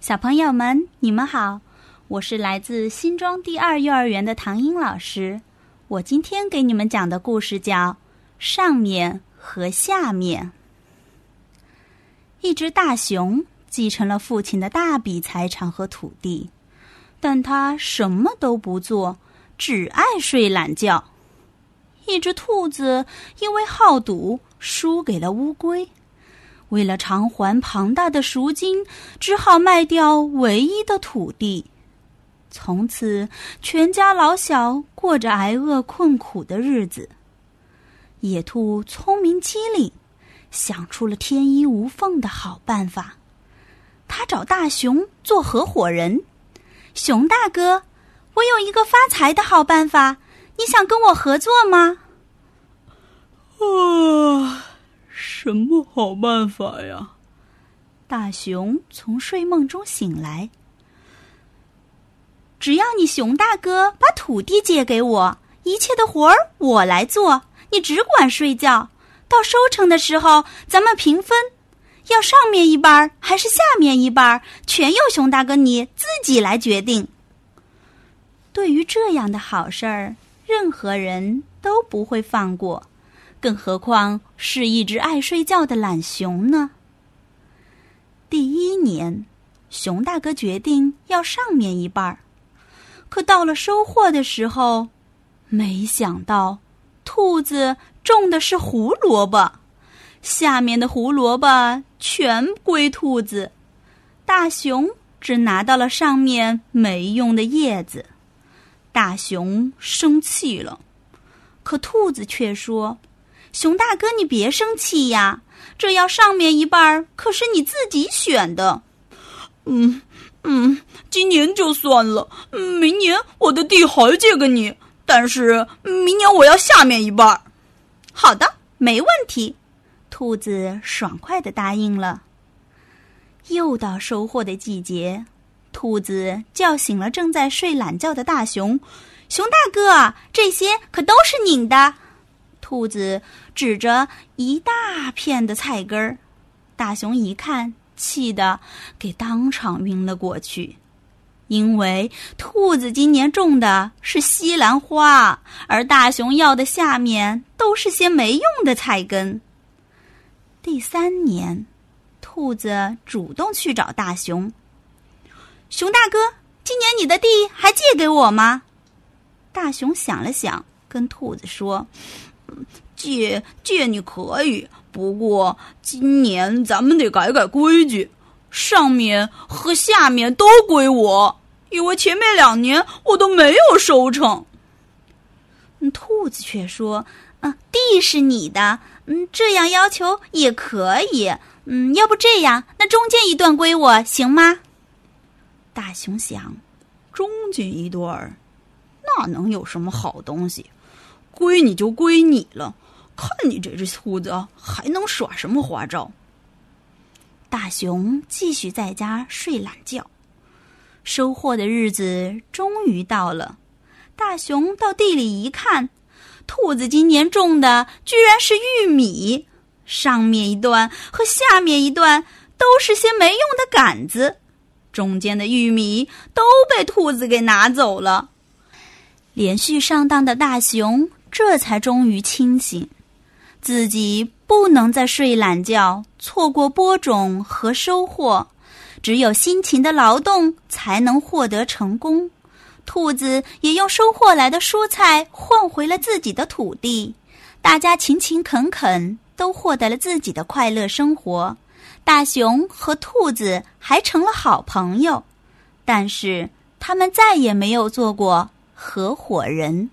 小朋友们，你们好，我是来自新庄第二幼儿园的唐英老师。我今天给你们讲的故事叫《上面和下面》。一只大熊继承了父亲的大笔财产和土地，但他什么都不做，只爱睡懒觉。一只兔子因为好赌输给了乌龟。为了偿还庞大的赎金，只好卖掉唯一的土地。从此，全家老小过着挨饿困苦的日子。野兔聪明机灵，想出了天衣无缝的好办法。他找大熊做合伙人。熊大哥，我有一个发财的好办法，你想跟我合作吗？啊。什么好办法呀？大熊从睡梦中醒来。只要你熊大哥把土地借给我，一切的活儿我来做，你只管睡觉。到收成的时候，咱们平分，要上面一半还是下面一半，全由熊大哥你自己来决定。对于这样的好事儿，任何人都不会放过。更何况是一只爱睡觉的懒熊呢？第一年，熊大哥决定要上面一半儿，可到了收获的时候，没想到兔子种的是胡萝卜，下面的胡萝卜全归兔子，大熊只拿到了上面没用的叶子。大熊生气了，可兔子却说。熊大哥，你别生气呀！这要上面一半儿，可是你自己选的。嗯嗯，今年就算了，明年我的地还借给你，但是明年我要下面一半儿。好的，没问题。兔子爽快的答应了。又到收获的季节，兔子叫醒了正在睡懒觉的大熊。熊大哥，这些可都是您的。兔子指着一大片的菜根儿，大熊一看，气得给当场晕了过去。因为兔子今年种的是西兰花，而大熊要的下面都是些没用的菜根。第三年，兔子主动去找大熊：“熊大哥，今年你的地还借给我吗？”大熊想了想，跟兔子说。借借你可以，不过今年咱们得改改规矩，上面和下面都归我，因为前面两年我都没有收成。兔子却说：“嗯，地是你的，嗯，这样要求也可以，嗯，要不这样，那中间一段归我，行吗？”大熊想，中间一段，那能有什么好东西？归你就归你了，看你这只兔子还能耍什么花招！大熊继续在家睡懒觉。收获的日子终于到了，大熊到地里一看，兔子今年种的居然是玉米，上面一段和下面一段都是些没用的杆子，中间的玉米都被兔子给拿走了。连续上当的大熊。这才终于清醒，自己不能再睡懒觉，错过播种和收获。只有辛勤的劳动，才能获得成功。兔子也用收获来的蔬菜换回了自己的土地，大家勤勤恳恳，都获得了自己的快乐生活。大熊和兔子还成了好朋友，但是他们再也没有做过合伙人。